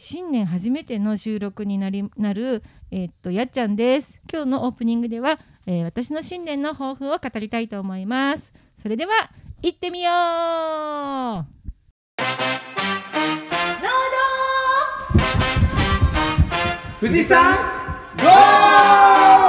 新年初めての収録になりなる、えーっとやっちゃんです。今日のオープニングでは、えー私の新年の抱負を語りたいと思います。それでは行ってみよう。富士山ゴー！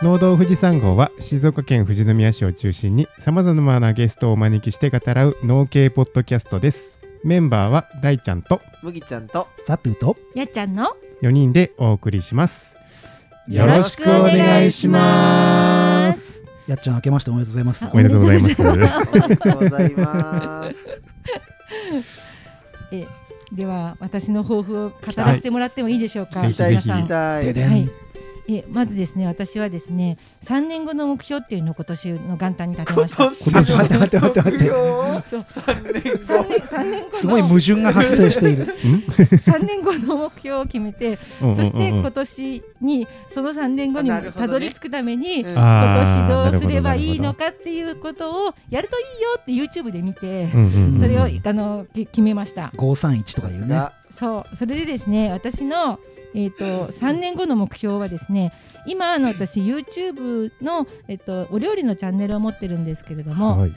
農道富士山号は静岡県富士宮市を中心にさまざまなゲストをお招きして語らう農系ポッドキャストです。メンバーは大ちゃんと麦ちゃんとサトゥとやっちゃんの4人でお送りします。よろしくお願いします。やっちゃん明けましておめでとうございます。あおめでとうございます。おめでとうありがとうございます。えでは私の抱負を語らせてもらってもいいでしょうか、はい。ぜひぜひ。皆さん。ででん、はいえまずですね私はですね3年後の目標っていうのを今年の元旦に立てました。今年？待って待って待って待ってそう。三年3後。年三年後のすごい矛盾が発生している。3年後の目標を決めてそして今年にその3年後にたどり着くために、うん。今年どうすればいいのかっていうことをやるといいよって YouTube で見て、それをあのき決めました。531とか言うね。そう。それでですね私のえー、と3年後の目標はですね今あの私 YouTube の、えっとお料理のチャンネルを持ってるんですけれども、はい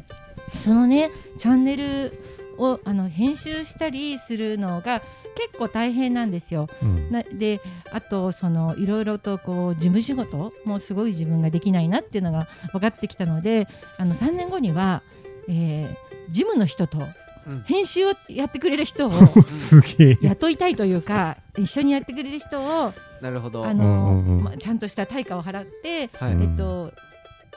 そのねチャンネルをあの編集したりするのが結構大変なんですよ。うんなであとそのいろいろとこう事務仕事もすごい自分ができないなっていうのが分かってきたのであの3年後には、えー事務の人とうん編集をやってくれる人を すげえ。雇いたいというか一緒にやってくれる人をなるほど。あの、うんうんうん。まあ、ちゃんとした対価を払って、えっと、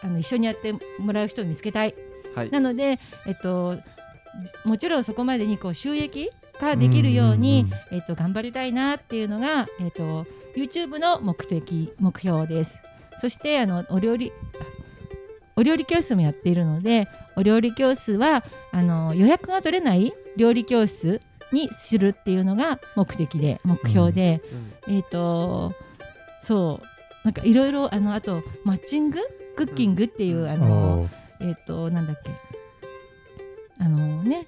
あの一緒にやってもらう人を見つけたい。はい。なので、えっと、じもちろんそこまでにこう収益ができるように、えっと、頑張りたいなっていうのが、えっと、YouTube の目的目標です。そしてあのお料理お料理教室もやっているのでお料理教室はあの予約が取れない料理教室にするっていうのが目的で目標で、うん。えっ、とそうなんかいろいろあのあとマッチング？クッキングっていう、うん。あのえっ、となんだっけ？あのね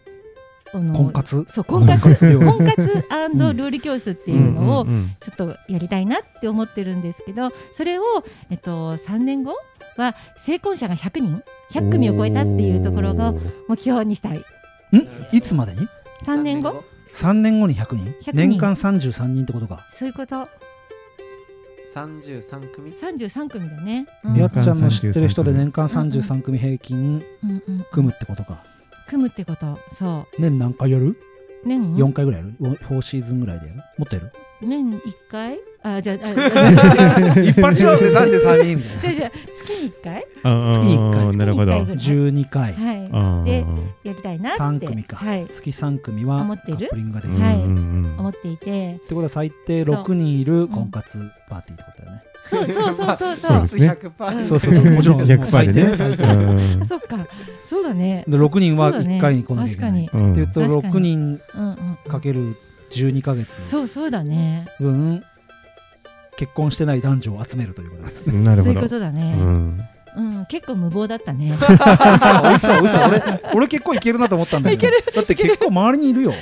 あの婚活？そう婚活。婚活料理。教室っていうのをちょっとやりたいなって思ってるんですけどそれを、えっと、3年後は成婚者が100人100組を超えたっていうところが目標にしたい。んいつまでに？3年後。3年後に100人。100人。年間33人ってことか。そういうこと。三十三組？33組だね、うん。ややっちゃんの知ってる人で年年間33組平均組むってことか。組むってこと。そ年何回やる？う年 ?4 回ぐらいやる ?4 シーズンぐらいでやる？もっとやる？年1回？あじゃあ 一発勝負で33人みたいなじゃあじゃあ月に1回？月に一回なるほど月に一回。ぐらい12回。はい。でやりたいなって。3組か、はい。月3組はカ思ってる？ップリングができる、はい。思っていて。ってことは最低6人いる婚活パーティーってことだよね、そうそうそうそうそそううでそうそうそう。もちろん。100%最低。でねそっか。そうだね。で6人はそうだね。1回に来なきゃいけなって言うと確かに。6人かける12ヶ月そうそうだね。分結婚してない男女を集めるということですなるほど。そういうことだうねん。うん結構無謀だったね。嘘嘘俺俺結構いけるなと思ったんだけど。だって結構周りにいるよ。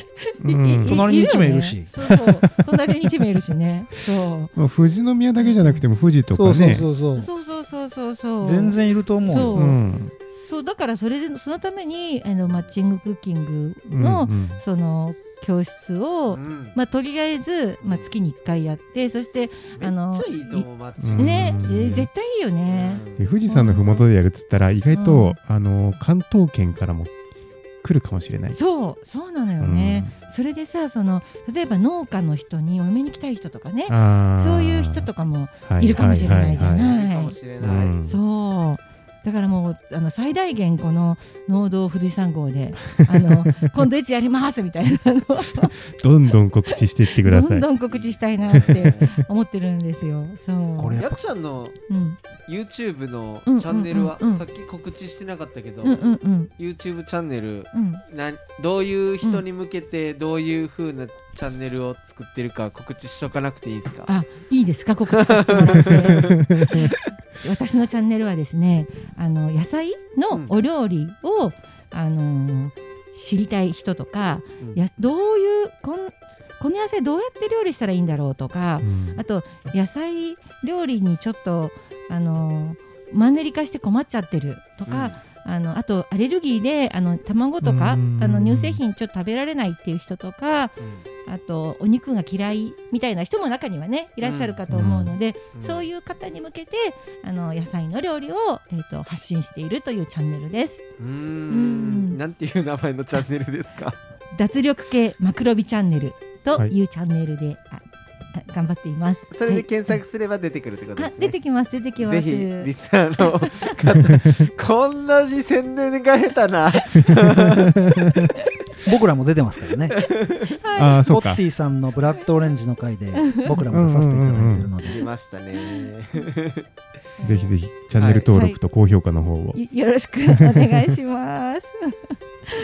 隣に一名いるし。よね。そうそう。隣に一名いるしね。そう。まあ富士宮だけじゃなくても富士とそうそうかねそうそう。そうそうそうそうそう。全然いると思うよ。そう。うん。そうだからそれでそのためにあのマッチングクッキングの、うんうん。その教室を、うん。まあ、とりあえず、まあ、月に1回やってそしてあのいいと思うマッチンうん。グね、えうん。ー絶対いいよね、で富士山のふもとでやるっつったら意外と、うん。あの関東圏からも来るかもしれない。そうそうなのよね、それでさその例えば農家の人にお嫁に来たい人とかねそういう人とかもはい。るかもしれないじゃない。はい。いかもしれない、うん。そうだからもうあの最大限この農道富士山号で あの今度いつやりますみたいなのを。どんどん告知していってください。どんどん告知したいなって思ってるんですよ。そう。これやっちゃんのうん、YouTube のうんチャンネルは、さっき告知してなかったけど、うんうんうん。YouTube チャンネルうん。などういう人に向けてどういう風なチャンネルを作ってるか告知しとかなくていいですか？あいいですか？告知させてもらって。私のチャンネルはですねあの野菜のお料理を、あの知りたい人とか、うん。やどういうこんこの野菜どうやって料理したらいいんだろうとか、うん。あと野菜料理にちょっとあのマンネリ化して困っちゃってるとか、あのあとアレルギーであの卵とかあうん。の乳製品ちょっと食べられないっていう人とかうん。あとお肉が嫌いみたいな人も中にはねいらっしゃるかと思うので、うん。そういう方に向けてあの野菜の料理を、えー、と発信しているというチャンネルです。うん。ん。なんていう名前のチャンネルですか？脱力系マクロビチャンネルとはいいうチャンネルで、ああ頑張っています。それではい検索すれば出てくるってことですねあ出てきます出てきます。ぜひリスナーの方こんなに宣伝が下手な 僕らも出てますからね。ああ、そうかポッテ。ィさんのブラッドオレンジの回で僕らも出させていただいてるので。出ましたね ぜひぜひ、チャンネル登録と高評価の方を。よよろしくお願いします。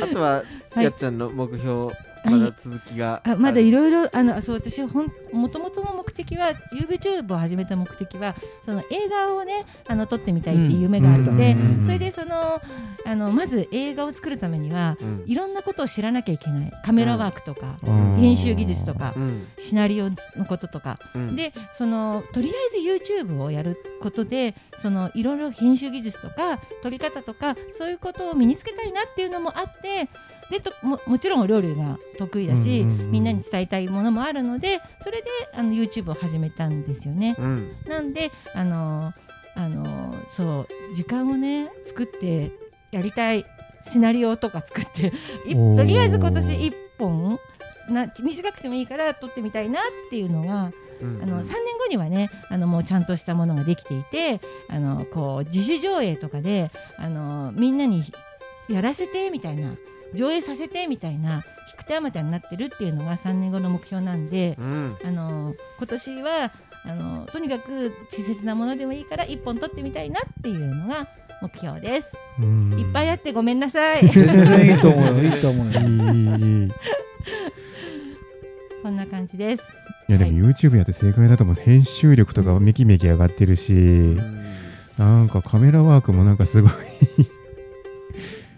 あとは、はいやっちゃんの目標まだ続きがあまだいる。ろいろあのそう私ほんもともとの目的は YouTube を始めた目的はその映画をねあの撮ってみたいっていう夢があって、うんうん。それでそのあのまず映画を作るためにはうん。いろんなことを知らなきゃいけない。カメラワークとか、うん。編集技術とか、うん。シナリオのこととか、うん。でそのとりあえず YouTube をやることでそのいろいろ編集技術とか撮り方とかそういうことを身につけたいなっていうのもあってでとももちろんお料理が得意だし、うんうんうん。みんなに伝えたいものもあるのでそれであの YouTube を始めたんですよね。うん。なんであのあのそう時間をね作ってやりたいシナリオとか作ってとりあえず今年1本な短くてもいいから撮ってみたいなっていうのがうんあの3年後にはねあのもうちゃんとしたものができていてあのこう自主上映とかであのみんなにやらせてみたいな上映させてみたいな引く手あまたになってるっていうのが3年後の目標なんでうんあの今年はあのとにかく稚拙なものでもいいから1本撮ってみたいなっていうのが目標です。うんいっぱいあってごめんなさい。全然いいと思うよ。いいと思うよ。いいいいいいそんな感じです。いやでも YouTube やって正解だと思う編集力とかめきめき上がってるしうんなんかカメラワークもなんかすごい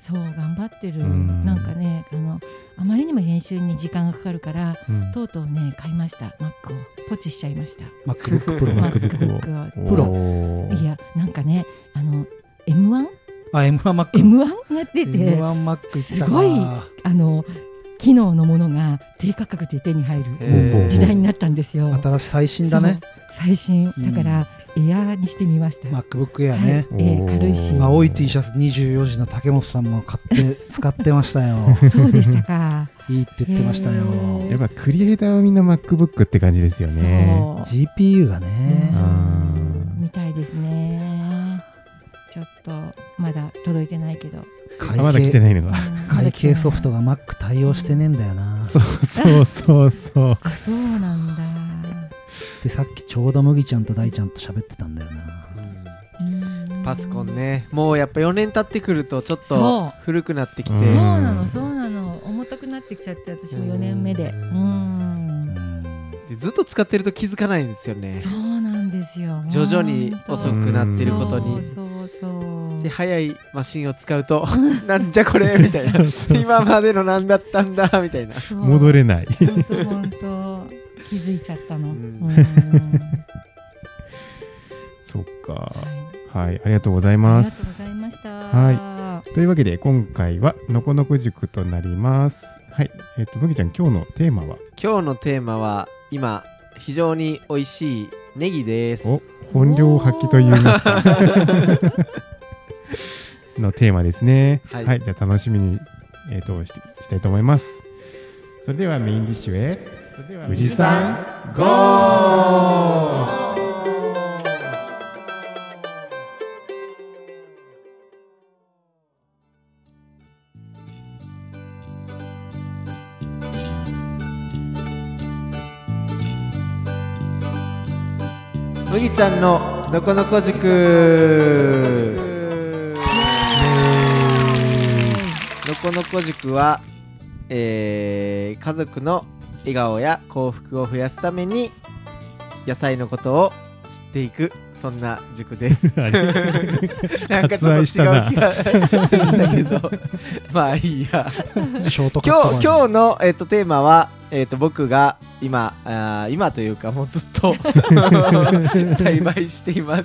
そう頑張ってる。うん。なんかねあのあまりにも編集に時間がかかるからうん。とうとうね買いました。Mac を。ポチしちゃいました。MacBook Pro。MacBook を。プロ。いやなんかねあの M1M1 あ、M1 Mac。が出て M1 Mac 行った。なすごいあの機能のものが低価格で手に入る時代になったんですよ。新しい最新だね。最新。うんだから、エアーにしてみました。MacBook Air ね。はいえー軽いし青い T シャツ24時の竹本さんも買って使ってましたよ。そうでしたか。いいって言ってましたよ。やっぱクリエイターはみんな MacBook って感じですよねそう。GPU がね。うんみたいですね。ちょっとまだ届いてないけど。会あまだ来て計ないのがうん会計ソフトまが Mac 対応してねえんだよな。そうそうそうそうそうなんだ。で、さっきちょうど麦ちゃんと大ちゃんと喋ってたんだよな。うん。パソコン。ね。もうやっぱ4年経ってくるとちょっと古くなってきて。うん。そうなのそうなの。重たくなってきちゃって私も4年目で。ううん。ん。でずっと使ってると気づかないんですよね。そうなんですよ。徐々に遅くなってることに。そうそう。で早いマシンを使うと なんじゃこれ？みたいな。今までの何だったんだ？みたいな。戻れない。本当本当気づいちゃったの。そっか。はい。はいありがとうございありがとうごますざいました。はというわけで今回はのこのこ塾となります。はい。えっ、と麦ちゃん今日のテーマは？今日のテーマは今非常に美味しいネギです。お本領発揮といいますか。のテーマですね。は、はいいじゃあ楽しみに、えー、とししたいと思います。それではメインディッシュへ富士山ゴー！麦ちゃんののこのこ塾。のこのこ塾は、えー家族の笑顔や幸福を増やすために野菜のことを知っていくそんな塾です。なんかちょっと違う気がしたけど。まあいいや。今日今日の、えっとテーマは、えっと僕が今あー今というかもうずっと 栽培しています。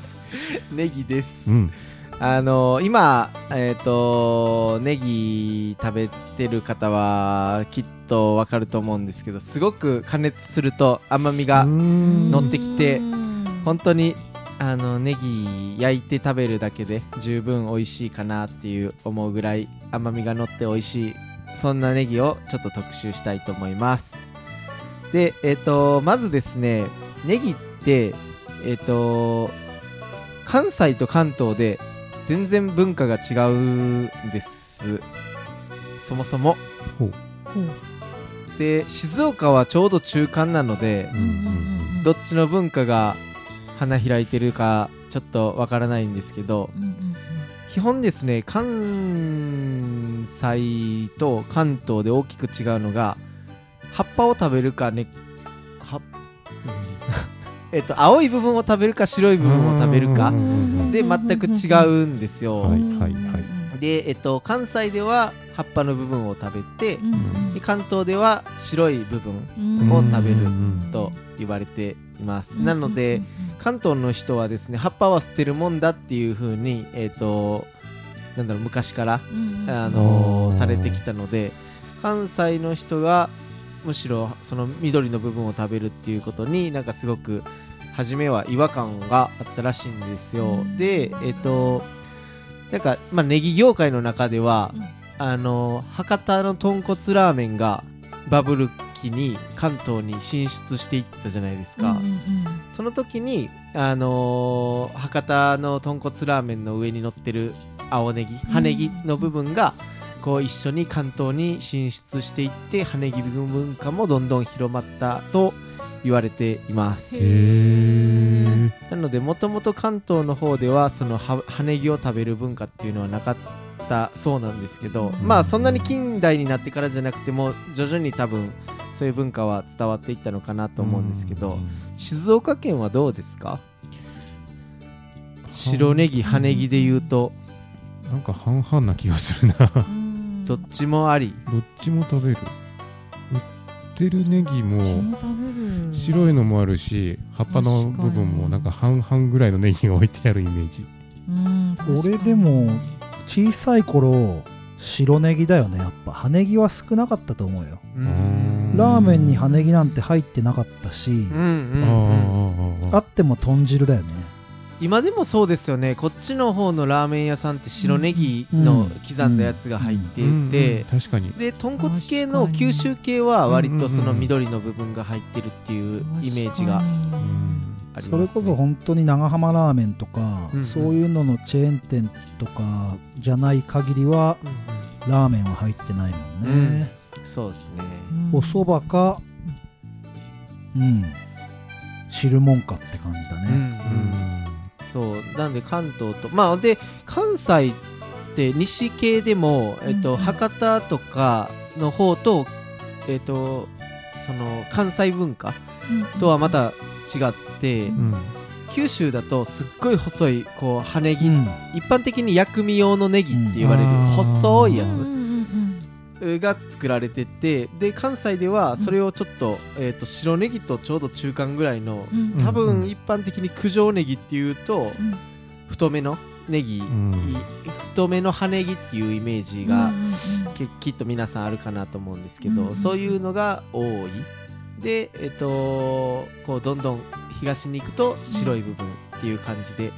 ネギです、うん。あの今えっ、とネギ食べてる方はきっとわかると思うんですけどすごく加熱すると甘みが乗ってきて本当にあのネギ焼いて食べるだけで十分美味しいかなっていう思うぐらい甘みが乗って美味しいそんなネギをちょっと特集したいと思います。でえっ、とまずですねネギってえっ、と関西と関東で全然文化が違うんです。そもそも。ほうで静岡はちょうど中間なのでどっちの文化が花開いてるかちょっとわからないんですけど基本ですね関西と関東で大きく違うのが葉っぱを食べるかねは えっと青い部分を食べるか白い部分を食べるかで全く違うんですよ、で、えっと、関西では葉っぱの部分を食べてで関東では白い部分を食べると言われています、なので関東の人はですね葉っぱは捨てるもんだっていう風にえっ、となんだろう昔から、あのされてきたので関西の人がむしろその緑の部分を食べるっていうことになんかすごく初めは違和感があったらしいんですよ、うん。でえっ、となんかまあネギ業界の中では、うんあの博多の豚骨ラーメンがバブル期に関東に進出していったじゃないですか、その時に、あのー博多の豚骨ラーメンの上に乗ってる青ネギ葉ネギの部分がこう一緒に関東に進出していって葉ネギ文化もどんどん広まったと言われています。なのでもともと関東の方ではその葉葉ネギを食べる文化っていうのはなかったそうなんですけど、うん。まあそんなに近代になってからじゃなくても徐々に多分そういう文化は伝わっていったのかなと思うんですけど、静岡県はどうですか？白ネギ葉ネギで言うと。なんか半々な気がするな。どどっちもあり。っちも食べる。売ってるネギも白いのもあるし葉っぱの部分もなんか半々ぐらいのネギが置いてあるイメージ。俺でも小さい頃白ネギだよね。やっぱ葉ネギは少なかったと思うよ。ん。ラーメンに葉ネギなんて入ってなかったしうんうんあっても豚汁だよね。今でもそうですよね。こっちの方のラーメン屋さんって白ネギの刻んだやつが入ってうんいて、うん確かに。で豚骨系の九州系は割とその緑の部分が入ってるっていうイメージが。うんあります、ね、それこそ本当に長浜ラーメンとか、うんうん。そういうののチェーン店とかじゃない限りはうんラーメンは入ってないもんね、うん。そうですね。お蕎麦かうん。汁もんかって感じだね、うんうん。そう。なんで関東とまあで関西って西系でも、えっとうん博多とかの方とえっとその関西文化とはまた違って、うん。九州だとすっごい細いこう葉ネギ、うん。一般的に薬味用のネギって言われるうん細いやうんつが作られててで関西ではそれをちょっと,、えー、と白ネギとちょうど中間ぐらいのうん。多うん。分一般的に九条ネギっていうとうん。太めのネギ、うん。太めの葉ネギっていうイメージが、ききっと皆さんあるかなと思うんですけど、うん。そういうのが多いでえっ、とこうどんどん東に行くと白い部分っていう感じで、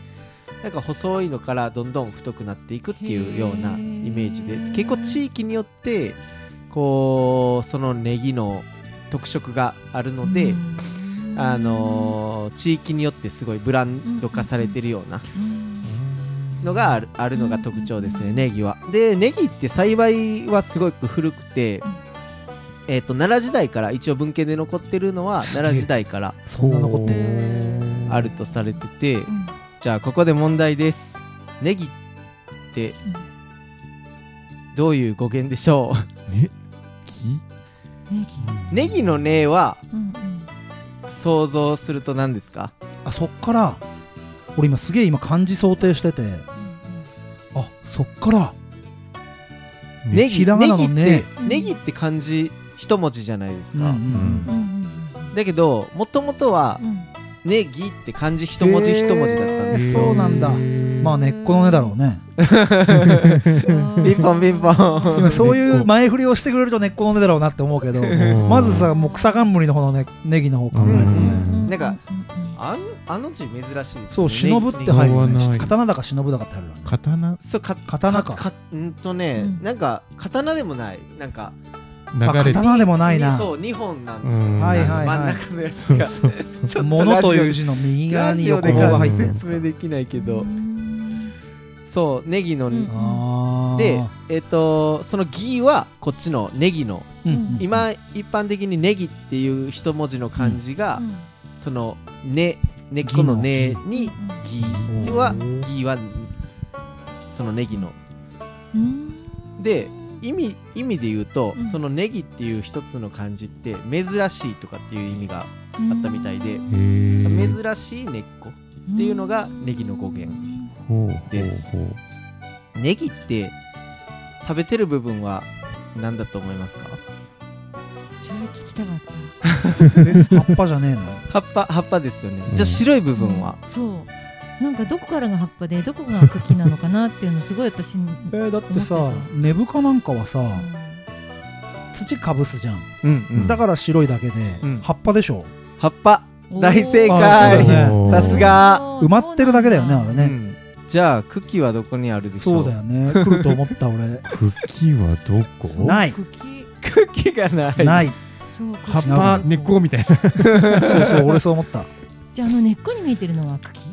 なんか細いのからどんどん太くなっていくっていうようなイメージで結構地域によってこうそのネギの特色があるので、あのー地域によってすごいブランド化されてるようなのがあるあるのが特徴ですね、ネギは。で、ネギって栽培はすごく古くて、えっ、と、奈良時代から、一応文献で残ってるのは、奈良時代からそんな残ってあるとされてて、じゃあ、ここで問題です。ネギって、どういう語源でしょえ？木？ネギ？うネギの根はうんうん。想像すると何ですか？あそっから。俺今すげえ今漢字想定してて。あそっから。ネギ？ひらがなのネギってねネギって漢字一文字じゃないですか、うんうんうん。うんだけどもともとはうん。ネギって漢字一文字一文字だったんえですーそうなんだ。まあ根っこの根だろうね。う んピンポンピンポン。今そういう前振りをしてくれると根っこの根だろうなって思うけどん。まずさもう草冠の方のねネギの方考えてうねん。なんかあんあの字珍しいですよね。そう忍ぶって入るね。刀だか忍ぶだかって入る刀？そうか刀かかうんとね、うん。なんか刀でもない。なんか流れて。刀でもないな。そう二本なんですよ、うんはいはいはい。真ん中のやつが。そうそうそう。ちょっと物というラ字の右側に横棒が入ってる説明できないけど、うんそうネギの、うん。あー。でえっ、とそのギはこっちのネギの。うん。うん。今一般的にネギっていう一文字の漢字が、うん。その根根っこの根にギはギはそのネギの。うん。で意味意味で言うと、うん。そのネギっていう一つの漢字って珍しいとかっていう意味がうんあったみたいで珍しい根っこっていうのがネギの語源です。ネギって食べてる部分は何だと思いますか？それ聞きたかった。え 葉っぱじゃねえの？葉っぱ葉っぱですよね、うん。じゃあ白い部分は、そうなんかどこからが葉っぱでどこが茎なのかなっていうのすごい私に、えーだってさ根深なんかはさうん。土かぶすじゃん。うんうん。だから白いだけでうん。葉っぱでしょ。葉っぱ。大正あ解ね。さすが。埋まってるだけだよねあれね。うん。じゃあ茎はどこにあるでしょそううだよね。来ると思った俺。茎はどこ？ない。茎茎がない。ない。葉っ茎ぱ根っこみたいな。そうそう俺そう思った。じゃああの根っこに見えてるのは茎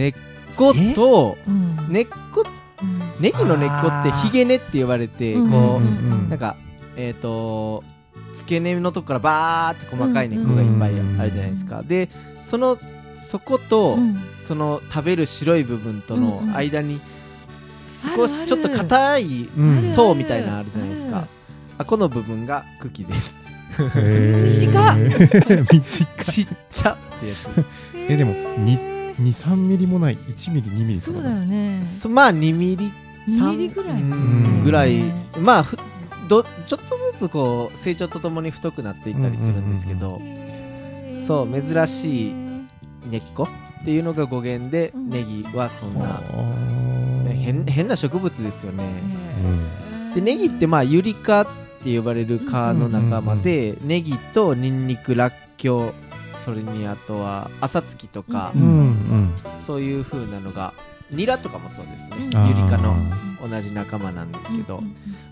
根っことうん。根っこうん。ネギの根っこってひげ根って言われてうんこうんうんうなんかえっと付け根のとこからバーって細かい根っこがいっぱいあるじゃないですか。でそのそことうん。その食べる白い部分との間に少しちょっと硬い層みたいなのあるじゃないですか。あこの部分が茎です。短っ。ちっちゃってやつ。えでも23ミリもない1ミリ2ミリとかそうだよね。そまあ2ミリ2ミリぐらい。うんぐらい。ねまあふどちょっとずつこう成長とともに太くなっていったりするんですけど、そう珍しい根っこっていうのが語源で、うん。ネギはそんな、変変な植物ですよね、でネギってまあユリ科って呼ばれる科の仲間で、ネギとニンニクラッキョウそれにあとは朝月とか、うん。うんそういう風なのがニラとかもそうですね、うん。ユリ科のあ同じ仲間なんですけど、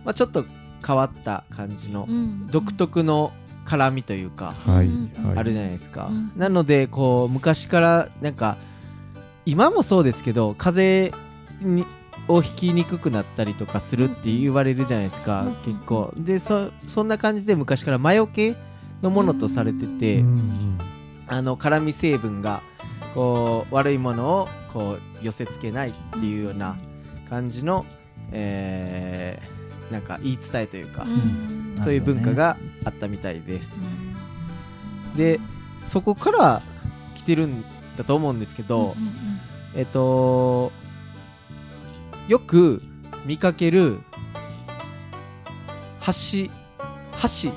まあ、ちょっと変わった感じのうん。独特の辛みというか、あるじゃないですか、うん。なのでこう昔からなんか今もそうですけど風邪にをひきにくくなったりとかするって言われるじゃないですか、うん。結構。でそそんな感じで昔から魔除けのものとされてて、うんあの辛み成分がこう悪いものをこう寄せつけないっていうような感じの、えーなんか言い伝えというか、うん。そういう文化があったみたいです。でそこから来てるんだと思うんですけど、えっとよく見かける橋橋橋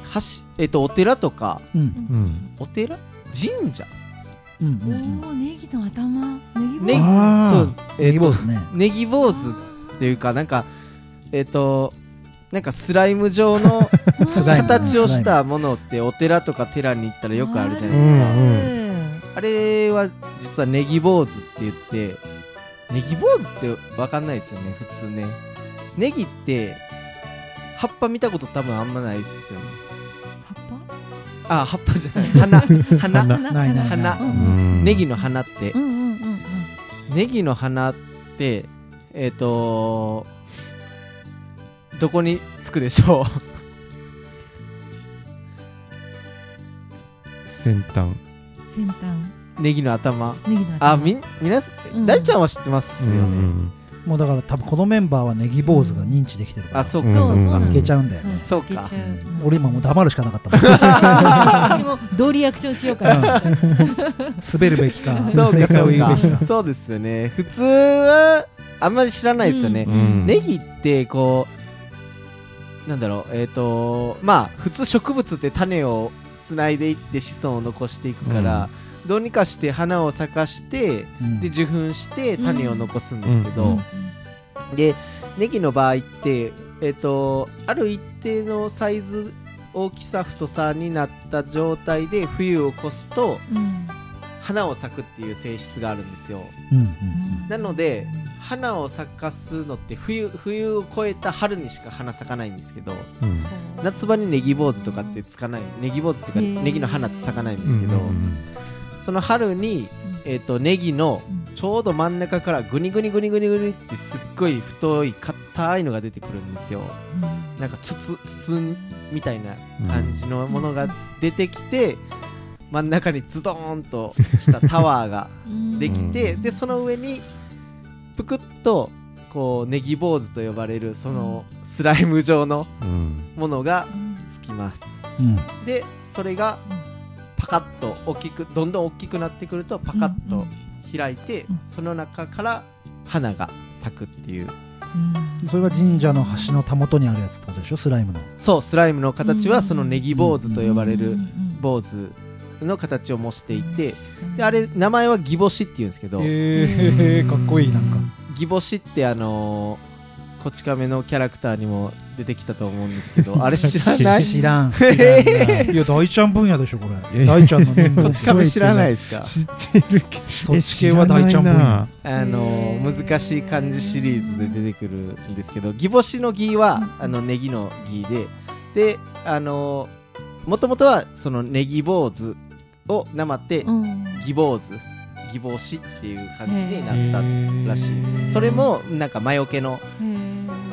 えっとお寺とかうん。うん。お寺？神社。うんうおんうん。おネギの頭。ネギネギあー。そうえっとネギ坊主ね。ネギ坊主っていうかなんかえっとなんかスライム状の スライム形をしたものってお寺とか寺に行ったらよくあるじゃないですか。うんうんあれは実はネギ坊主って言ってネギ坊主って分かんないですよね普通ね。ネギって葉っぱ見たこと多分あんまないですよねあ葉っぱじゃない。花。花。花。ぱないない花。うんうんネギの花って。うんうんうんうん。ネギの花ってえっ、とどこにつくでしょ先端。先端。うネギの頭。ネギの頭。あみん皆さうん。ん大ちゃんは知ってますようね、んもうだから多分このメンバーはネギ坊主が認知できてるから。あそうか。うん。そうそうなん。いけちゃうんだよそうねそうか。俺今もう黙るしかなかったもん。私もどうリアクションしようかな。滑るべきかそうかそうか。か。そうですよね。普通はあんまり知らないですよね、うん。ネギってこうなんだろう。えっ、とまあ普通植物って種をつないでいって子孫を残していくから、どうにかして花を咲かしてうん。で受粉して種を残すんですけど、うん。でネギの場合ってえっ、とある一定のサイズ大きさ太さになった状態で冬を越すとうん花を咲くっていう性質があるんですよ。うん。うん。なので花を咲かすのって冬冬を越えた春にしか花咲かないんですけどうん。夏場にネギ坊主とかってつかないネギ坊主っていうかネギの花って咲かないんですけど、うんその春に、えー、とネギのうん。ちょうど真ん中からグニグニグニグニグニってすっごい太い硬いのが出てくるんですよ。なんか筒筒みたいな感じのものが出てきて、真ん中にズドーンとしたタワーができて、うんでその上にぷくっとこうネギ坊主と呼ばれるそのスライム状のうん。ものがつきます。うん。でそれがパカッと大きくどんどん大きくなってくるとパカッと開いて、うん。その中から花が咲くっていう。それが神社の橋のたもとにあるやつってことでしょ？スライムの。そうスライムの形うん。はそのネギ坊主と呼ばれる坊主の形を模していてであれ名前はギボシっていうんですけどへえかっこいいなんか。ギボシってあのーこち亀のキャラクターにも出てきたと思うんですけど あれ知らない？知らん知らん。いや大ちゃん分野でしょこれ。大ちゃんの人こ間ち亀知らないですか？知ってるけど。そっち系は大ちゃん分野。野あの難しい漢字シリーズで出てくるんですけどギボシのギはあのネギのギでであのもともとはそのネギ坊主をなまってギ坊主ギボシっていう感じになったらしいです。それもなんか魔除けの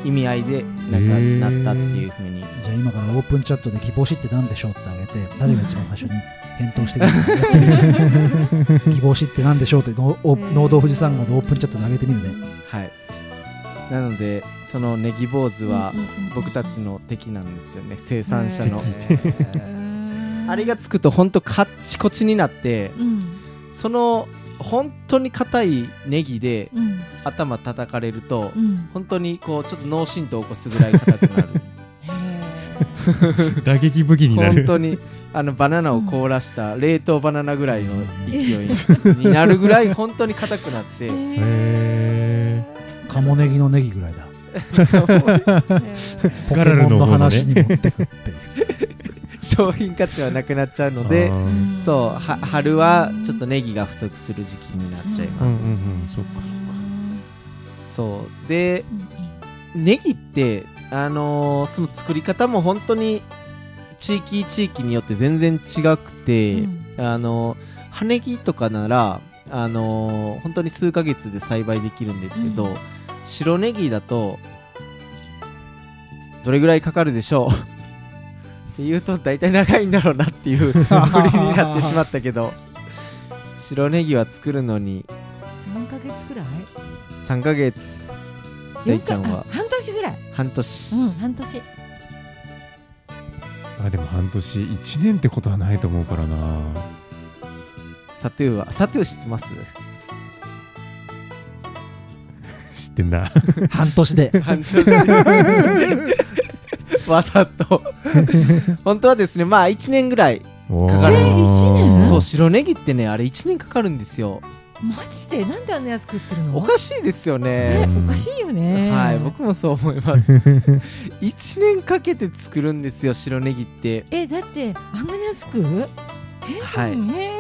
意味合いでなんかなったっていうふうに。じゃあ今からオープンチャットで「ギボシって何でしょう?」ってあげて誰が一番最初に返答してくれるかギボシって何でしょうってのお農道富士山号のオープンチャットであげてみるね。はい。なのでそのネギ坊主は僕たちの敵なんですよね。生産者の。あれがつくとほんとカッチコチになってその本当に硬いネギで頭叩かれると本当にこうちょっと脳震盪を起こすぐらい硬くなる。打撃武器になる。本当にあのバナナを凍らした冷凍バナナぐらいの勢い になるぐらい本当に硬くなって。へカモネギのネギぐらいだ。ポケガラルモンの話に持ってくっていう商品価値はなくなっちゃうのでそうは春はちょっとネギが不足する時期になっちゃいます、うんうんうんそっかそう。でネギってあのーその作り方も本当に地域地域によって全然違くて、あのー葉ネギとかならあのー本当に数ヶ月で栽培できるんですけど、うん。白ネギだとどれぐらいかかるでしょう？って言うと大体長いんだろうなっていう 振りになってしまったけど。白ネギは作るのに。三ヶ月くらい？3ヶ月。大ちゃんは。あ半年ぐらい。半年、うん半年。あでも半年。1年ってことはないと思うからな。サトゥーはサトゥー知ってます？知ってんな。半年で。半年 わざと。本当はですねまあ1年ぐらいかかる。えー一年？そう白ネギってねあれ1年かかるんですよ。マジで？なんであんな安く売ってるの？おかしいですよえねおかしいよね。はい僕もそう思います。1年かけて作るんですよ白ネギって。えだってあんなに安く？えはい。ね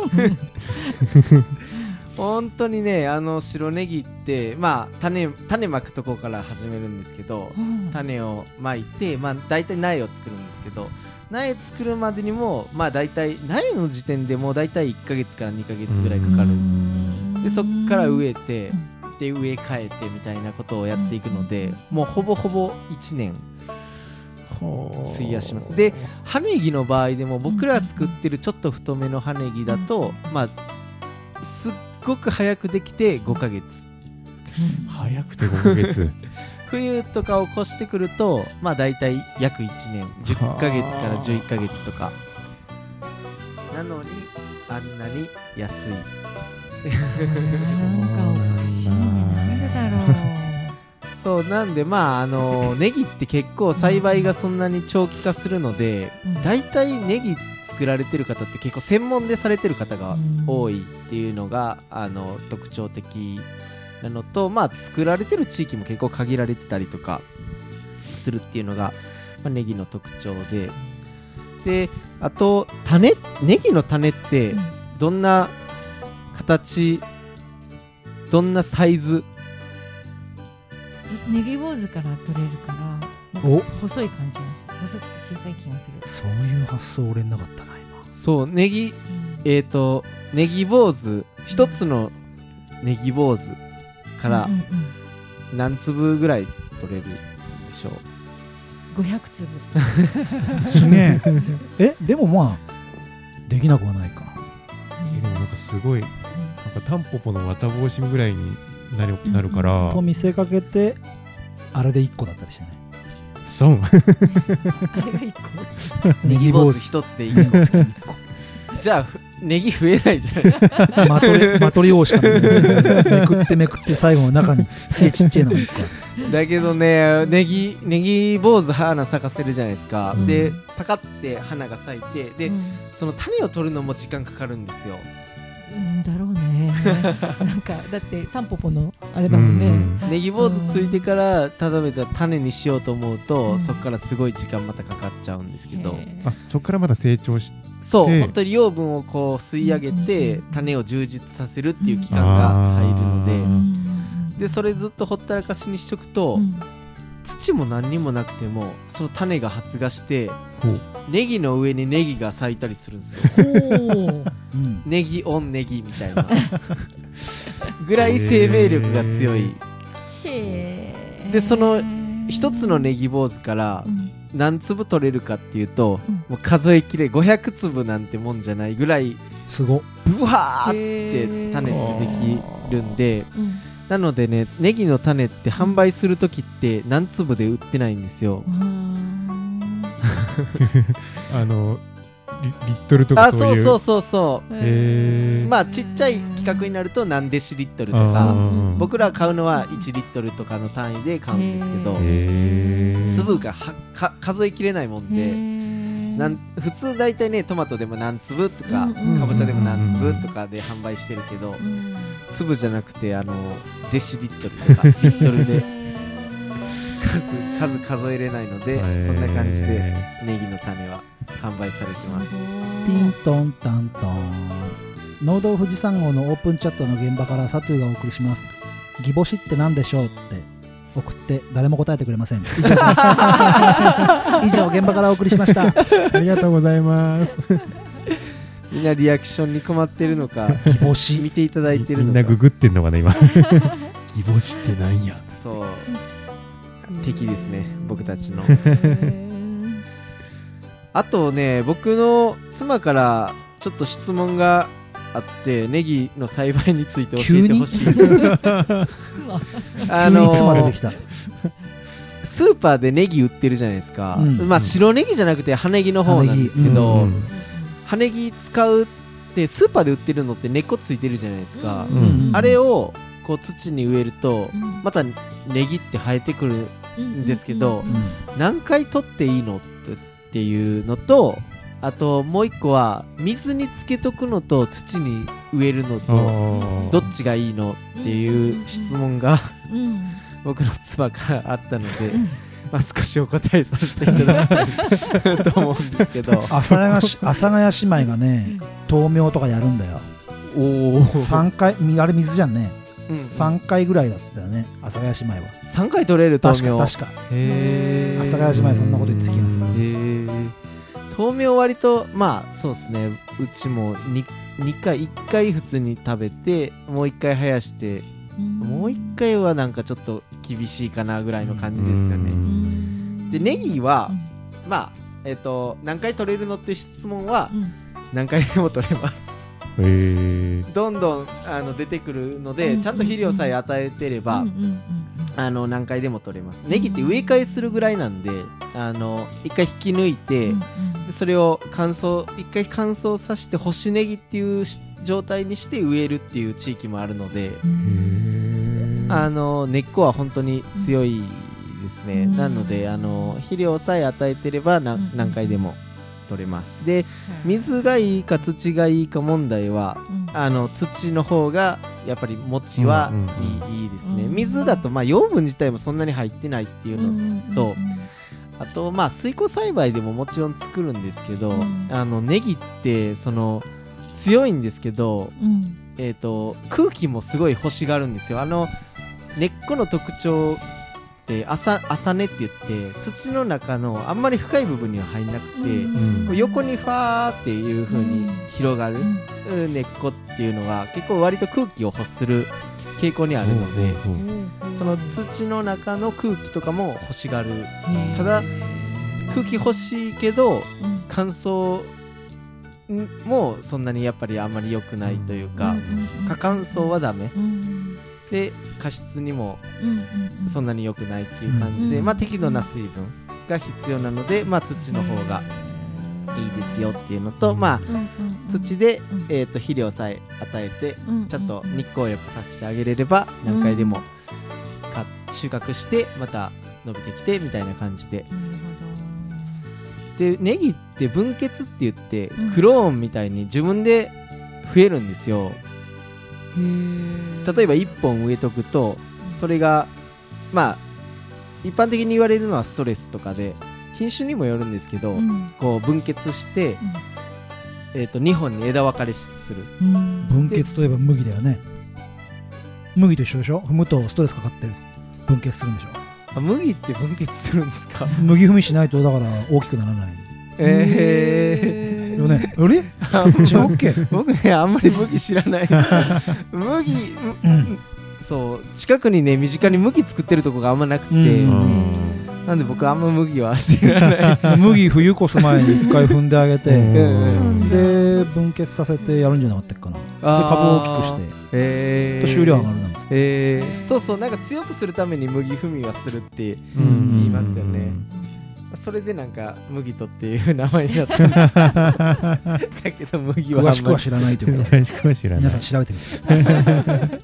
本当にねあの白ネギってまあ種種まくとこから始めるんですけどうん。種をまいてまあ大体苗を作るんですけど苗作るまでにもまあ大体苗の時点でもう大体1ヶ月から2ヶ月ぐらいかかる。でそっから植えてで植え替えてみたいなことをやっていくのでもうほぼほぼ1年費やします。で葉ネギの場合でも僕ら作ってるちょっと太めの葉ネギだとまあすっごく早くできて5ヶ月。早くて5ヶ月。冬とかを越してくるとまあ大体約1年。10ヶ月から11ヶ月とか。なのにあんなに安い。なんかおかしいね。なんでだろう。そうなんでまああの ネギって結構栽培がそんなに長期化するのでうん。大体ネギ作られてる方って結構専門でされてる方が多いっていうのがあの特徴的なのとまあ作られてる地域も結構限られてたりとかするっていうのが、まあ、ネギの特徴で。であと種ネギの種ってうん。どんな形どんなサイズ？ネギ坊主から取れるから細い感じなんですよ細くて小さい気がする、そういう発想俺なかったな今。そうネギうん。えー、とネギ坊主一つのネギ坊主からうんうん何粒ぐらい取れるでしょう？うん、500粒。すげえ。えでもまあできなくはないか。えでもなんかすごいなんかタンポポの綿帽子ぐらいになるなるから。と見せかけてあれで1個だったりしてね損。あれが1個。ネギ坊主。一つでいいのじゃあふネギ増えないじゃないですか。マトリマトリオーシカのめくってめくって最後の中にすげえちっちゃいのが1個だけどねネギネギ坊主花咲かせるじゃないですか、うん。でパカって花が咲いてで、うん。その種を取るのも時間かかるんですようんだろうね。なんかだってタンポポのあれだもんね、うんネギ坊主ついてから例えば種にしようと思うと、うん。そこからすごい時間またかかっちゃうんですけど。あそこからまだ成長しでそう本当に養分をこう吸い上げて、うん。種を充実させるっていう期間が入るので、うんうん。でそれずっとほったらかしにしとくと、うん。土も何にもなくてもその種が発芽してネギの上にネギが咲いたりするんですよネギオンネギみたいな。ぐらい生命力が強い。へー。でその一つのネギ坊主からうん。何粒取れるかっていうと、うん。もう数えきれ500粒なんてもんじゃないぐらいすご。ブワーって種ってできるんでうん。なのでねネギの種って販売する時って何粒で売ってないんですよ。あのリリットルとかあそういう？そうそうそうそう。まあちっちゃい規格になると何デシリットルとあかー。僕ら買うのは1リットルとかの単位で買うんですけど粒がはか数えきれないもんでなん普通大体ねトマトでも何粒とかかぼちゃでも何粒とかで販売してるけどうん。粒じゃなくてあのデシリットルとかリットルで。数数数えれないのでそんな感じでネギの種は販売されてます。ティントンタントン。農道富士山号のオープンチャットの現場からサトゥーがお送りします。ギボシって何でしょうって送って誰も答えてくれません。以上以上現場からお送りしました。ありがとうございます。みんなリアクションに困ってるのかギボシ。見ていただいてるみんのかなググってんのかな今。ギボシってなんやそう。敵ですね僕たちの あとね僕の妻からちょっと質問があってネギの栽培について教えてほしい。あの急に妻出てきた。スーパーでネギ売ってるじゃないですか、うん。まあ白ネギじゃなくて葉ネギの方なんですけど、うんうん。葉ネギ使うってスーパーで売ってるのって根っこついてるじゃないですか、うん。あれをこう土に植えるとうん。またネギって生えてくるんですけどうん。何回取っていいのってっていうのとあともう一個は水につけとくのと土に植えるのあとー。どっちがいいのっていう質問がうん。僕の妻からあったのでうん。まあ少しお答えさせていただきたい と思うんですけど。阿佐ヶ谷姉妹がね豆苗とかやるんだよ。おお3回みあれ水じゃんね。うん3回ぐらいだったよね阿佐ヶ谷姉妹は。3回取れる豆苗。確か確か。阿佐ヶ谷姉妹そんなこと言ってた気がする。へー豆苗割とまあそうですね。うちも 2, 2回1回普通に食べてもう1回生やしてもう1回はなんかちょっと厳しいかなぐらいの感じですようねん。でネギはまあえっ、と何回取れるのって質問はうん。何回でも取れます。えどんどんあの出てくるので、うんちゃんと肥料さえ与えてれば、うんうんうんあの何回でも取れます。ネギって植え替えするぐらいなんであの一回引き抜いて、うんでそれを乾燥一回乾燥させて干しネギっていうし状態にして植えるっていう地域もあるので、あの根っこは本当に強いですね、うん。なのであの肥料さえ与えてればなうん。何回でも取れます。で水がいいか土がいいか問題はうん。あの土の方がやっぱり餅はうんうんいい,、ですね。うん水だとまあ養分自体もそんなに入ってないっていうの、とあとまあ水耕栽培でももちろん作るんですけど、うん。あのネギってその強いんですけど、うん。えー、と空気もすごい欲しがるんですよ。あの根っこの特徴って朝朝根って言って土の中のあんまり深い部分には入んなくて、うん。横にファーっていう風に広がるうん。根っこっていうのが結構割と空気を欲する傾向にあるので、その土の中の空気とかも欲しがる。ただ空気欲しいけどうん。乾燥もそんなにやっぱりあんまり良くないというか、過乾燥はダメ。うんで加湿にもそんなに良くないっていう感じで、うんまあ適度な水分が必要なので、まあ土の方がいいですよっていうのと、まあ土で、うんえー、と肥料さえ与えてうんちゃんと日光をよくさせてあげれれば何回でもか収穫してまた伸びてきてみたいな感じで。でネギって分血って言ってうん。クローンみたいに自分で増えるんですよ例えば1本植えとくとそれがまあ一般的に言われるのはストレスとかで品種にもよるんですけど、うん。こう分血して、えー、と2本に枝分かれする。うん。分血といえば麦だよね。麦と一緒でしょ？踏むとストレスかかって分血するんでしょ？あ麦って分血するんですか？麦踏みしないとだから大きくならない。えよね。あれ？僕ねあんまり麦知らない。麦、うん。そう近くにね身近に麦作ってるとこがあんまなくて、うん。なんで僕あんま麦は知らない。麦冬越す前に一回踏んであげて。うんで分血させてやるんじゃなかったっけかな。で株を大きくして。えー、収量上がるなんですえー、そうそうなんか強くするために麦踏みはするってうん。言いますよねそれでなんか麦とっていう名前になったんですだけど麦は詳しくは知らないということで。詳しくは知らない。皆さん調べてください。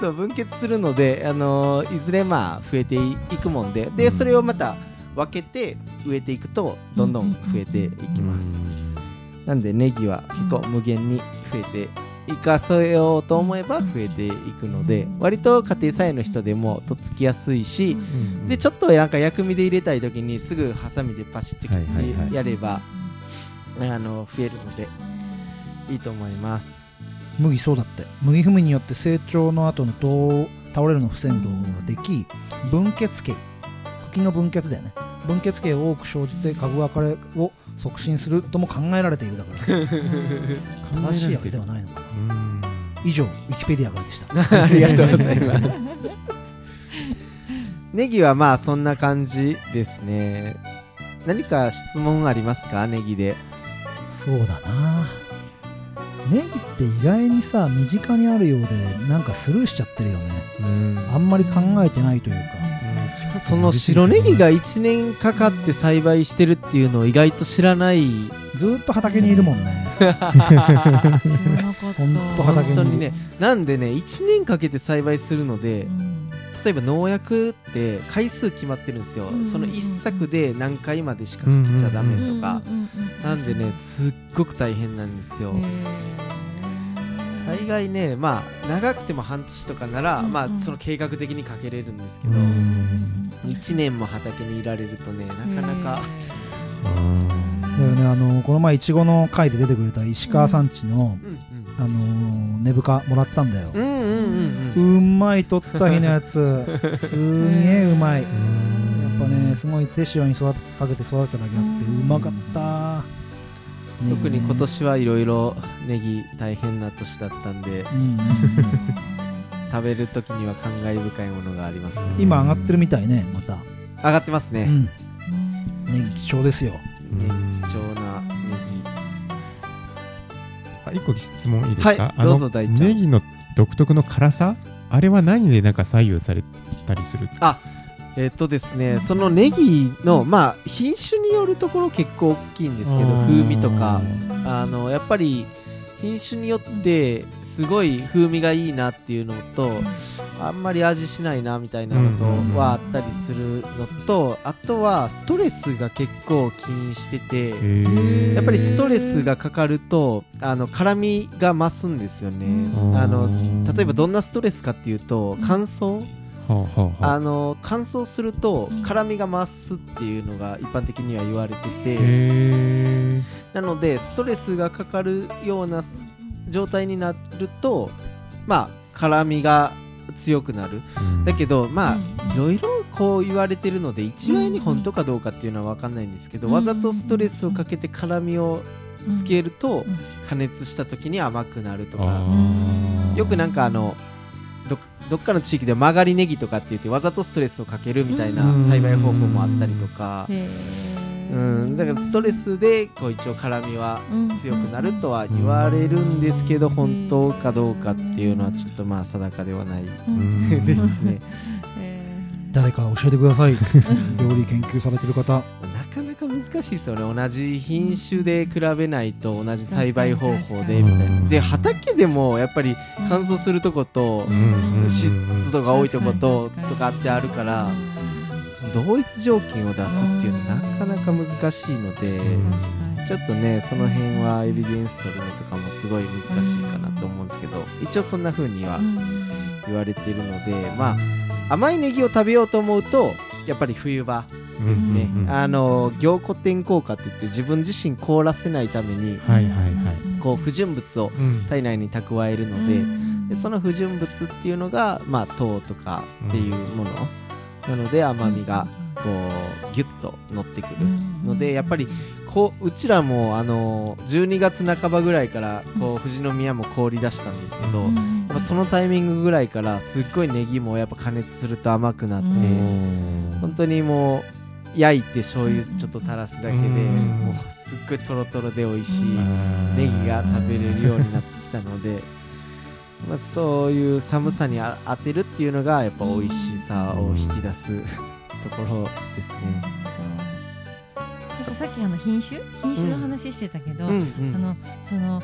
そう分血するので、あのーいずれまあ増えていくもんで。でそれをまた分けて植えていくとどんどん増えていきます、なんでネギは結構無限に増えていかせようと思えば増えていくので割と家庭菜園の人でもとっつきやすいしでちょっとなんか薬味で入れたい時にすぐハサミでパシッと切ってやればあの増えるのでいいと思います。麦そうだって。麦踏みによって成長の後のどう倒れるのを防ぐができ分血系茎の分血だよね。分血系を多く生じて株分かれを促進するとも考えられているだから。正しいわけではないのかな。うん。以上ウィキペディアからでした。ありがとうございます。ネギはまあそんな感じですね。何か質問ありますか？ネギで。そうだな。ネギって意外にさ身近にあるようでなんかスルーしちゃってるよね。あんまり考えてないというかその白ネギが1年かかって栽培してるっていうのを意外と知らない。ずーっと畑にいるもんね。知らなかった。本当にね。なんでね1年かけて栽培するのでうん。例えば農薬って回数決まってるんですよ、うんその1作で何回までしかかけちゃダメとか、なんでねすっごく大変なんですよ、へ大概ねまあ長くても半年とかなら、うんうん。まあその計画的にかけれるんですけど、うん1年も畑にいられるとねなかなか、だよねあのこの前いちごの回で出てくれた石川さんちの、うんあのー根深もらったんだよ、うん、うんうんうん。ううんまい取った日のやつ。すんげえうまい。やっぱねすごい手塩に育てかけて育てただけあってうまかった、特に今年はいろいろネギ大変な年だったんでうんうんうん。食べる時には感慨深いものがあります。よね今上がってるみたいねまた、上がってますね、うん、ネギ貴重ですよ。ね貴重なネギ。は一個質問いいですか、はいどうぞ大ちゃん。ネギの独特の辛さ？あれは何でなんか左右されたりする？えっとですねそのネギのまあ品種によるところ結構大きいんですけど風味とかあのやっぱり品種によってすごい風味がいいなっていうのとあんまり味しないなみたいなのとうんはあったりするのとあとはストレスが結構起因しててへやっぱりストレスがかかるとあの辛みが増すんですよね。うん。あの例えばどんなストレスかっていうと乾燥はあはあの乾燥するとうん。辛みが増すっていうのが一般的には言われてて。へなのでストレスがかかるようなす状態になるとまあ辛みが強くなる。ーだけどまうん。あいろいろこう言われてるので一概に本当かどうかっていうのは分かんないんですけど、うん。わざとストレスをかけて辛みをつけるとうん。加熱した時に甘くなるとあかーよくなんかあのどどっかの地域で曲がりネギとかって言ってわざとストレスをかけるみたいなうん。栽培方法もあったりとか、うん、だからストレスでこう一応辛みはうん強くなるとは言われるんですけど本当かどうかっていうのはちょっとまあ定かではないうん。ですね。へ誰か教えてください。料理研究されてる方。なかなか難しいですよね。同じ品種で比べないと同じ栽培方法でみたいな。で畑でもやっぱりー乾燥するとこと湿度が多いとこ確ととかってあるからうん同一条件を出すっていうのはなかなか難しいのでちょっとねその辺はエビデンス取るのとかもすごい難しいかなと思うんですけど一応そんな風にはうん。言われてるのでまあ甘いネギを食べようと思うとやっぱり冬場ですね、うんうんうん。あの凝固点効果って言って自分自身凍らせないためにはいはいはい。こう不純物をうん。体内に蓄えるので,、でその不純物っていうのが、まあ、糖とかっていうもの、なので甘みがこうギュッと乗ってくるのでやっぱりこううちらもあの12月半ばぐらいからこう富士宮も凍り出したんですけど、うん。やっぱそのタイミングぐらいからすっごいネギもやっぱ加熱すると甘くなって、うん。本当にもう焼いて醤油ちょっと垂らすだけで、うん。もうすっごいトロトロで美味しいうん。ネギが食べれるようになってきたので、まあ、そういう寒さにあ当てるっていうのがやっぱ美味しさを引き出すところですね。さっきあの品種？品種の話してたけど、うん。うんあのその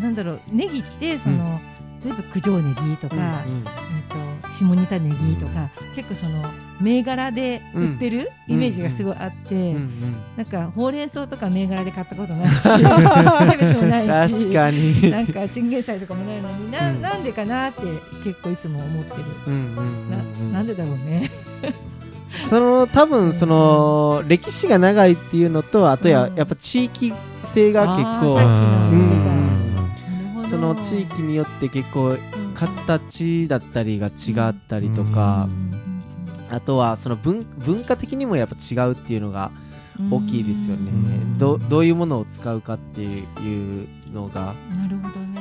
なんだろうネギってその、例えば九条ネギとか、うんうん。えっと下仁田ネギとか、結構その銘柄で売ってるイメージがすごいあって、うんうん。なんかほうれん草とか銘柄で買ったことないしキャベツもないし確かに。なんかチンゲン菜とかもないのにな,、うん。ん、なんでかなって結構いつも思ってる、うんうんうんなうん。なんでだろうね。その多分その歴史が長いっていうのとあとやうん。やっぱ地域性が結構その地域によって結構うん。形だったりが違ったりとかう、ん。あとはその文文化的にもやっぱ違うっていうのが大きいですよね、うん。どどういうものを使うかっていうのが。なるほどね。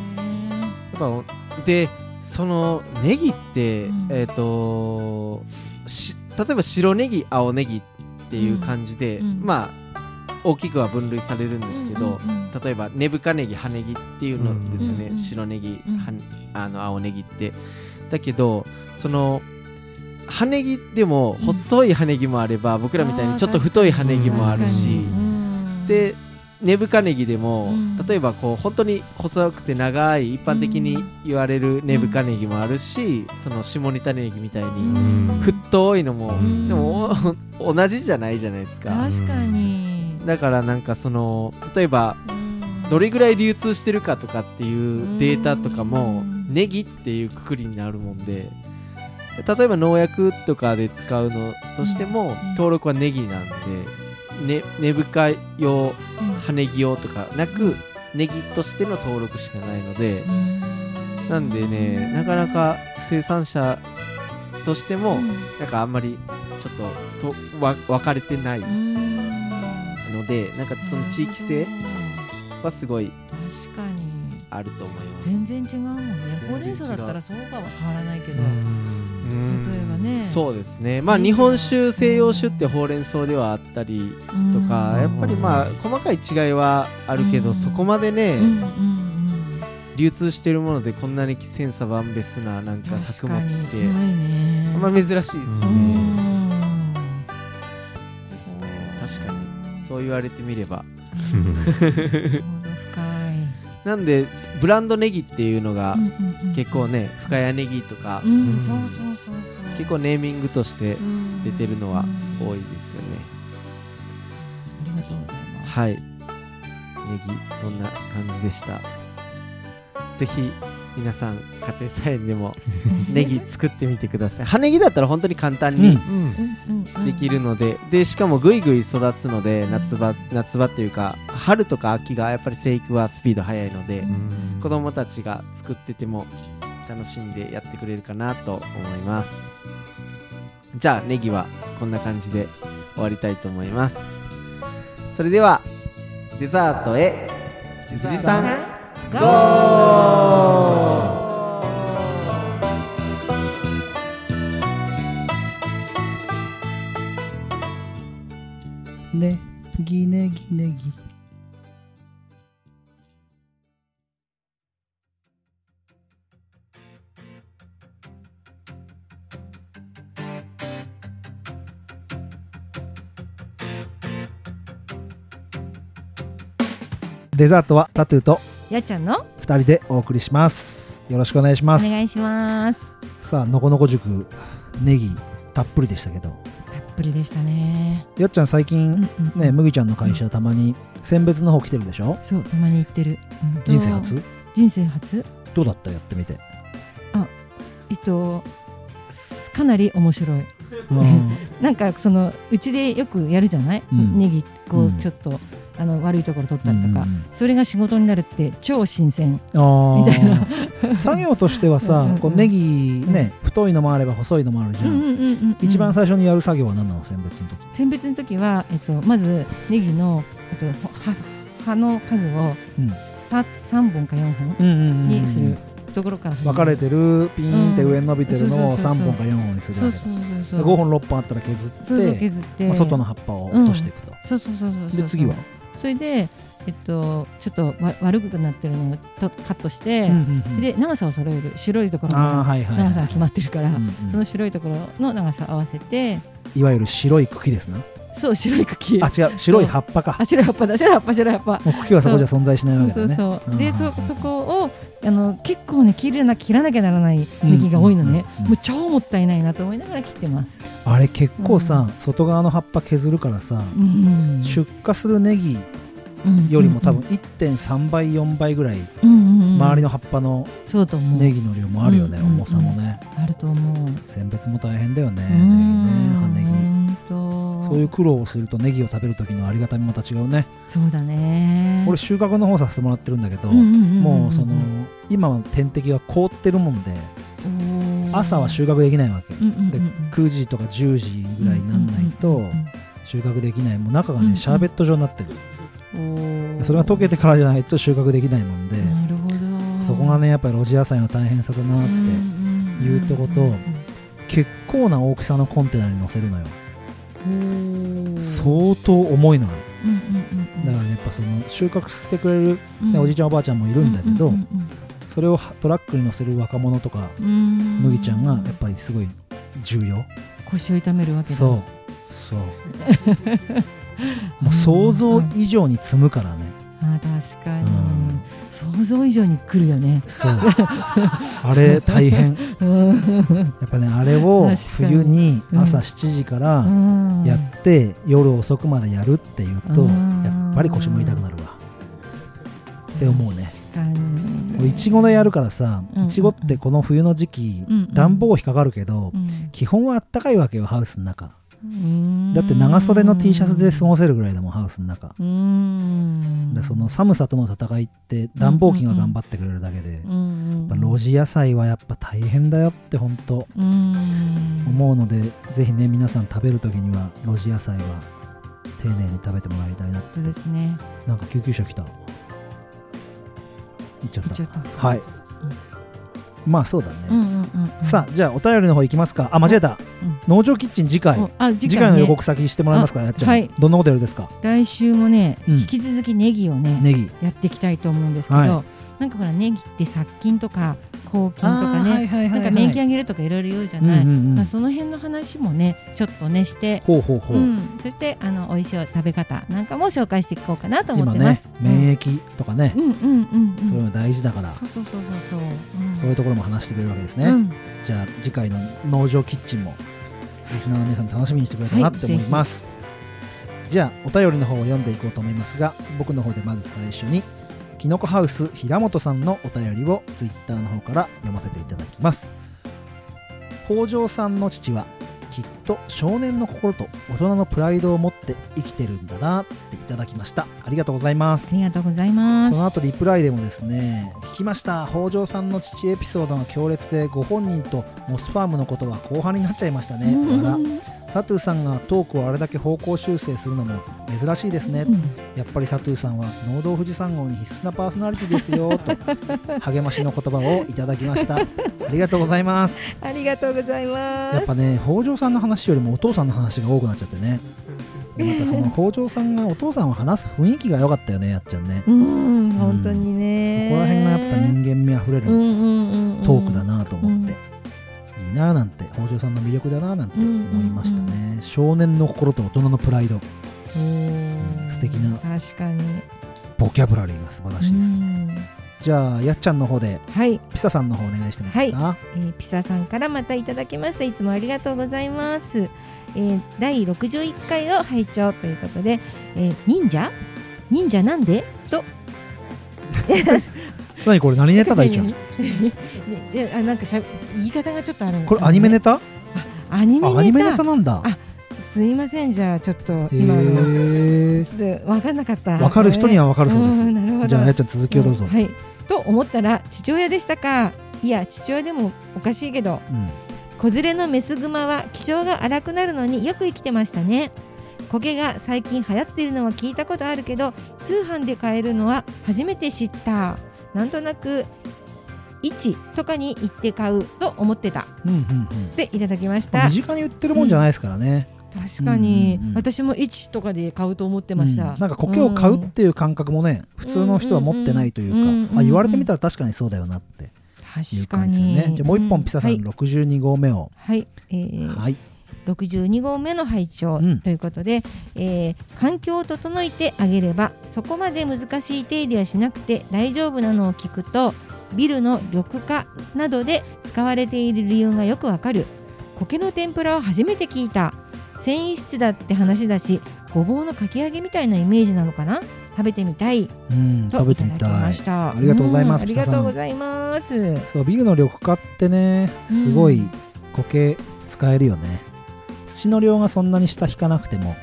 やっぱでそのネギって、うん。えっ、とし例えば白ネギ青ネギっていう感じで、うんうん。まあ大きくは分類されるんですけど、うんうんうん例えば根深ネギ葉ネギっていうのですよね、うんうん白ネギ、あの青ネギって。だけどその葉ネギでも細い葉ネギもあれば、僕らみたいにちょっと太い葉ネギもあるし、で根深ネギでも、うん。例えばこう本当に細くて長い一般的に言われる根深ネギもあるし、その下仁田ネギみたいにうん。太いのも、ん。でもお 同じじゃないじゃないですか。確かに。だからなんかその例えばうん。どれぐらい流通してるかとかっていうデータとかもうんネギっていうくくりになるもんで例えば農薬とかで使うのとしてもうん。登録はネギなんで、ね、根深用葉ネギ用とかなくネギとしての登録しかないのでうん。なんでねなかなか生産者としてもうん。なんかあんまりちょっととわ分かれてないうん。のでなんかその地域性はすごい確かに。あると思います。全然違うもんね。ほうれん草だったらそうかは変わらないけど、ね。そうですね。まあ日本酒西洋酒ってほうれん草ではあったりとかうん。やっぱりまあ細かい違いはあるけどうん。そこまでね流通しているものでこんなに千差万別ななんか作物ってあんま珍しいですね、ん。ですね。確かに。そう言われてみれば。なんでブランドネギっていうのが結構ね深谷ネギとか。うんうんそうそうそうそう結構ネーミングとして出てるのはうん多いですよね。ありがとうございます。はい。ネギそんな感じでした。ぜひ皆さん家庭菜園でも ネギ作ってみてください。葉ネギだったら本当に簡単にできるので、でしかもぐいぐい育つので夏場夏場っていうか春とか秋がやっぱり生育はスピード速いので、うん。子供たちが作ってても楽しんでやってくれるかなと思います。じゃあネギはこんな感じで終わりたいと思います。それではデザートへ富士山ゴねぎねぎねぎデザートはタトゥーとやっちゃんの2人でお送りします。よろしくお願いしおます。願いします。さあのこのこ塾ネギたっぷりでしたけど。たっぷりでしたね。よっちゃん最うん近うんうん。ね麦ちゃんの会社たまに選別の方来てるでしょ？そうたまに言ってる。うん人生初？人生初。どうだった？やってみて。えっとかなり面白い。うん。なんかそのうちでよくやるじゃない、うん。ネギこううん。ちょっと、あの悪いところ取ったりとか、うんうん。それが仕事になるって超新鮮。みたいな。作業としてはさうんうんうん。こうネギね太いのもあれば細いのもあるじゃん、うんうんうんうん一番最初にやる作業は何なの？選別の時。選別の時は、えっと、まずネギの、えっと、葉葉の数をうん。さ3本か4本うんうんうんにするところから分かれてるピーンって上に伸びてるのを3うんそうそうそう。そう本か4本にするわけ。そうそうそうそう。で5本6本あったら削って外の葉っぱを落としていくと、そうそうそうそうそう。で次は、それで、えっと、ちょっとわ悪くなってるのをとカットして、うんうんうん。で長さを揃える。白いところのはいはいはい。長さが決まってるから、うんうんその白いところの長さを合わせて。いわゆる白い茎ですなそう白い茎。あ違う。白い葉っぱか。あ白い葉っぱだ。白い葉っぱ白い葉っぱ。もう茎はそこじゃ存在しないわけだね。そうそうでん。そそこをあの結構ね切れな切らなきゃならないネギが多いのね、うんもう超もったいないなと思いながら切ってます、あれ結構さ、うん。外側の葉っぱ削るからさ、うん出荷するネギよりも多分1.3倍4倍ぐらい周りの葉っぱのネギの量もあるよね、重さもね。あると思う。選別も大変だよね、うん。ネギね葉ネギそういう苦労をするとネギを食べる時のありがたみまた違うね、そうだね。俺収穫の方させてもらってるんだけど、もうその今は天敵が凍ってるもんで朝は収穫できないわけ、で9時とか10時ぐらいになんないと収穫できない。もう中がね、シャーベット状になってる。それが溶けてからじゃないと収穫できないもんで、なるほど。そこがねやっぱり露地野菜の大変さだなって、いうとこと結構な大きさのコンテナに乗せるのよ相当重いの。よだからねやっぱその収穫してくれる、ねおじいちゃんおばあちゃんもいるんだけど、それをはトラックに乗せる若者とか麦麦ちゃんがやっぱりすごい重要。腰を痛めるわけだ。そう。そう。もう想像以上に積むからねあ確かに、うん。想像以上に来るよね。そう。あれ大変。うん。やっぱねあれを冬に朝うん。7時からうん。やって夜遅くまでやるっていうとうん。やっぱり腰も痛くなるわ。って思うね。いちごでやるからさうん。いちごってこの冬の時期うん。暖房費かかるけどうん。基本はあったかいわけよハウスの中。うんだって長袖の T シャツで過ごせるぐらいだもんハウスの中。うん。でその寒さとの戦いって暖房機が頑張ってくれるだけでうんうんやっぱ露地野菜はやっぱ大変だよって本当うん。思うのでぜひね皆さん食べる時には露地野菜は丁寧に食べてもらいたいなって。そうですね。なんか救急車来た。行っちゃった。言っちゃった。はい、まあそうだね、うんうんうんうん。さあじゃあお便りの方行きますか。あ間違えた。うん農場キッチン次回。次次回,、ね、回の予告先してもらえますか？やっちゃん、はい。どんなことやるですか？来週もね、うん。引き続きネギをねネギ。やっていきたいと思うんですけど、はなんかほらネギって殺菌とか抗菌とかね、はいはいなんか免疫上げるとかいろいろ言うじゃない、うんうんうん。まあ、その辺の話もねちょっとねして、ほうほうほう、うん、そしてあの美味しい食べ方なんかも紹介していこうかなと思ってます。免疫とかね、うん。うんうんうんそういうの大事だから、そうそうそうそう。そう、うん。そういうところも話してくれるわけですね、うん。じゃあ次回の農場キッチンもリスナーの皆さん楽しみにしてくれたなって思います、じゃあお便りの方を読んでいこうと思いますが僕の方でまず最初にきのこハウス平本さんのお便りをツイッターの方から読ませていただきます。北条さんの父はきっと少年の心と大人のプライドを持って生きてるんだなっていただきました。ありがとうございます。ありがとうございますその後リプライでもですね聞きました。北条さんの父エピソードが強烈でご本人とモスファームのことは後半になっちゃいましたね。笑サトゥーさんがトークをあれだけ方向修正するのも珍しいですね。うん。やっぱりサトゥーさんは農道富士山号に必須なパーソナリティですよと 励ましの言葉をいただきました。ありがとうございます。ありがとうございます。やっぱね北条さんの話よりもお父さんの話が多くなっちゃってね。でまたその 北条さんがお父さんを話す雰囲気が良かったよねやっちゃんね。うん本当にね。そこら辺がやっぱ人間味あふれるうんうんうんうん。トークだなと思って、うんいいななんて北条さんの魅力だななんて思いましたね、うん少年の心と大人のプライド。おー。素敵な確かに。ボキャブラリーが素晴らしいです、うん。じゃあやっちゃんの方ではい、ピサさんの方お願いしてもいいですか、えーピサさんからまたいただきました。いつもありがとうございます、えー第61回を拝聴ということで、えー忍者？忍者なんで？と。何これ？何ネタだいちゃん？ねねあなんかしゃ言い方がちょっとあるこれアニメネタ？アニメネタ。あアニメネタなんだ。あすいませんじゃあちょっとへ今の。えちょっと分かんなかった。分かる人には分かるそうです。んなるほど。じゃあやっちゃん続きをどうぞ、んはい。と思ったら父親でしたか？いや父親でもおかしいけど。うん。子連れのメスグマは気性が荒くなるのによく生きてましたね。苔が最近流行っているのは聞いたことあるけど通販で買えるのは初めて知った。なんとなく市とかに行って買うと思ってた。うんうんでいただきましうんた。身近に売ってるもんじゃないですからね、確かに、うんうんうん。私も市とかで買うと思ってました、うん。なんか苔を買うっていう感覚もね、普通の人は持ってないというか、うんうんうんうんあ言われてみたら確かにそうだよなっていう確か感じですね。じゃあもう一本ピサさんはい、62号目を、はい。えーはい。62号目の拝聴うん。ということで、えー環境を整えてあげればそこまで難しい手入れはしなくて大丈夫なのを聞くとビルの緑化などで使われている理由がよくわかる。苔の天ぷらは初めて聞いた。繊維質だって話だしごぼうのかき揚げみたいなイメージなのかな？食べてみたい。うん、と食べてみい。たいありがとうございますんありがとうございます。そうビルの緑化ってねすごい苔使えるよね、土の量がそんなに下引かなくても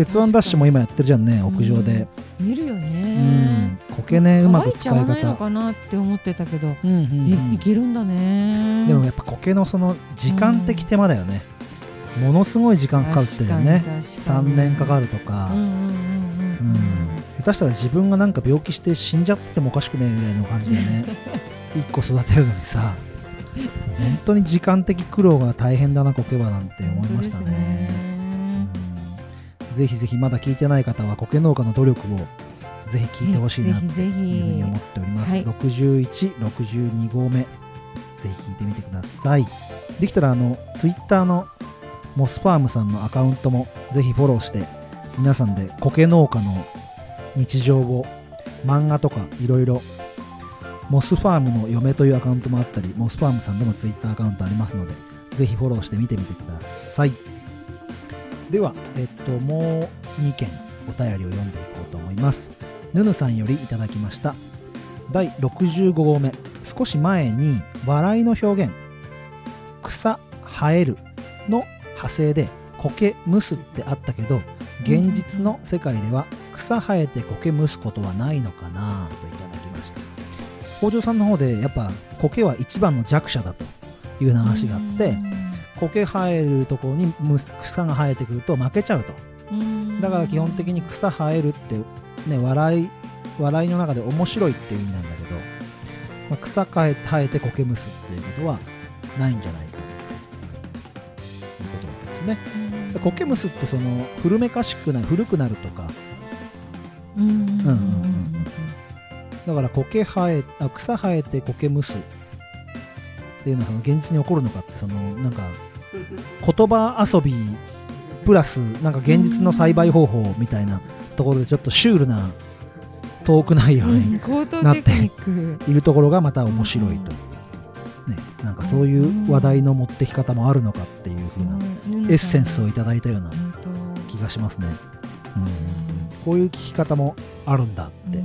鉄腕ダッシュも今やってるじゃんね屋上で。見るようん。ね、苔ねうまく使い方。いのかなって思ってたけど、うんうんうん。でいけるんだね。でもやっぱ苔のその時間的手間だよね、ものすごい時間かかるってよね。3年かかるるとか、うんうんうんうんうん。下手したら自分がなんか病気して死んじゃっててもおかしくねえぐらいの感じでね。一個育てるのにさ。本当に時間的苦労が大変だな苔はなんて思いましたね。うんぜひぜひまだ聞いてない方は苔農家の努力をぜひ聞いてほしいなとぜひぜいうふうにひ思っております、はい61、62号目ぜひ聞いてみてください。できたらあのツイッターのモスファームさんのアカウントもぜひフォローして皆さんで苔農家の日常を漫画とかいろいろモスファームの嫁というアカウントもあったりモスファームさんでもツイッターアカウントありますのでぜひフォローして見てみてくださいでは、えっと、もう2件お便りを読んでいこうと思います。ぬぬさんよりいただきました。第65号目。少し前に笑いの表現。草生えるの派生で苔むすってあったけど現実の世界では草生えて苔むすことはないのかなといただきました。北条さんの方でやっぱ苔は一番の弱者だという話があって苔生えるところに草が生えてくると負けちゃうと。だから基本的に草生えるってね笑い笑いの中で面白いっていう意味なんだけど、まあ草生え生えて苔むすっていうことはないんじゃないかですね。で苔むすってその古めかしくなる古くなるとか。うん。うんうんうんうん。うんだから苔生えあ草生えて苔むすっていうのはその現実に起こるのかってそのなんか言葉遊びプラスなんか現実の栽培方法みたいなところでちょっとシュールなトーク内容うんに高等テクニックいるところがまた面白いと、ね、なんかそういう話題の持ってき方もあるのかっていう風なエッセンスをいただいたような気がしますね、うん、こういう聞き方もあるんだって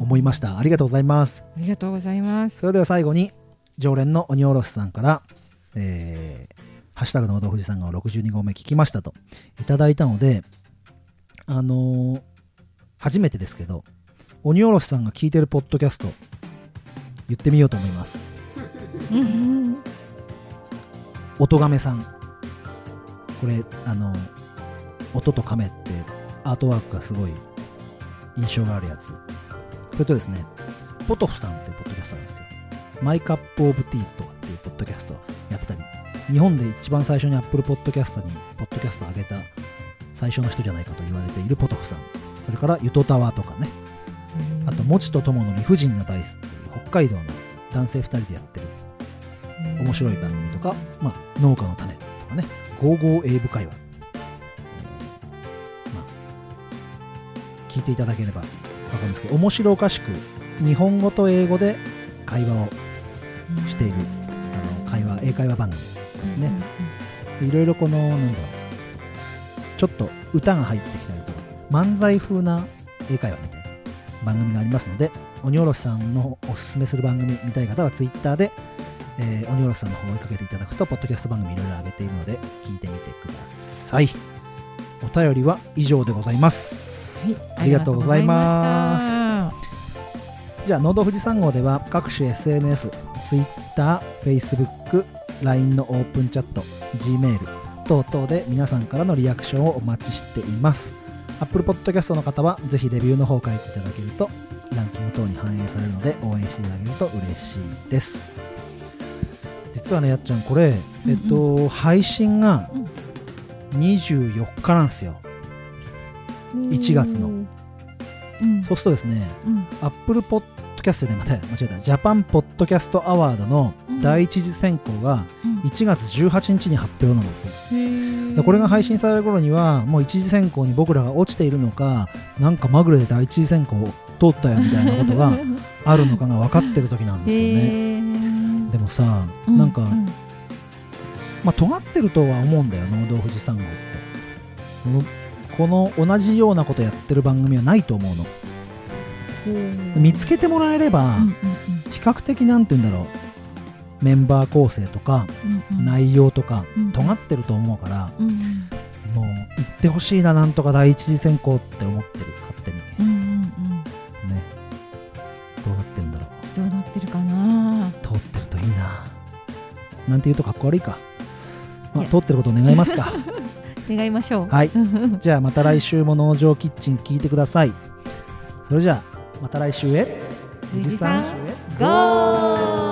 思いました。ありがとうございます。ありがとうございます。それでは最後に常連の鬼おろしさんから、えーハッシュタグの富士山が62号目聞きましたといただいたので、あのー初めてですけど、鬼おろしさんが聞いてるポッドキャスト、言ってみようと思います。うんうん音亀さん。これ、あの、音と亀ってアートワークがすごい印象があるやつ。それとですね、ポトフさんっていうポッドキャストなんですよ。マイカップオブティーとかっていうポッドキャスト日本で一番最初に Apple Podcast にポッドキャスト上げた最初の人じゃないかと言われているポトフさん。それからゆとたわとかね。あと、もちとともの理不尽なダイスっていう北海道の男性2人でやってる面白い番組とか、まあ、農家の種とかね、ゴーゴー英語会話、えーまあ、聞いていただければわかるんですけど、面白おかしく、日本語と英語で会話をしている、あの会話、英会話番組ですね。いろいろこの、なんだろう、ちょっと歌が入ってきたりとか、漫才風な英会話みたいな番組がありますので、鬼おろしさんのおすすめする番組見たい方は Twitter で、えー鬼おろしさんの方を追いかけていただくと、ポッドキャスト番組いろいろ上げているので、聞いてみてください。お便りは以上でございます。はいありがとうございますあじゃあ、ノード富士山号では各種 SNS、Twitter、Facebook、LINE のオープンチャット、Gmail 等々で皆さんからのリアクションをお待ちしています。Apple Podcast の方はぜひレビューの方を書いていただけるとランキング等に反映されるので応援していただけると嬉しいです。実はね、やっちゃん、これ、えっと、配信が24日なんですよ。ー1月のうんそうするとですね、うんアップルポッドキャストでまた間違えた。ジャパンポッドキャストアワードの第一次選考がうん。1月18日に発表なんですよ。へー。でこれが配信される頃にはもう一次選考に僕らが落ちているのかなんかまぐれで第一次選考を通ったよみたいなことが あるのかが分かってる時なんですよね。でもさうなんか、うまあ尖ってるとは思うんだよ農道富士山号って。この同じようなことやってる番組はないと思うの見つけてもらえれば、比較的なんて言うんだろう。メンバー構成とか内容とかうん尖ってると思うからうんもう行ってほしいななんとか第一次選考って思ってる勝手に。ね。どうなってんだろう。どうなってるかな。通ってるといいな。なんて言うとかっこ悪いか、まあ、通ってることを願いますか。願いましょう。はい。じゃあまた来週も農場キッチン聞いてください。それじゃあまた来週へ。富士山へゴー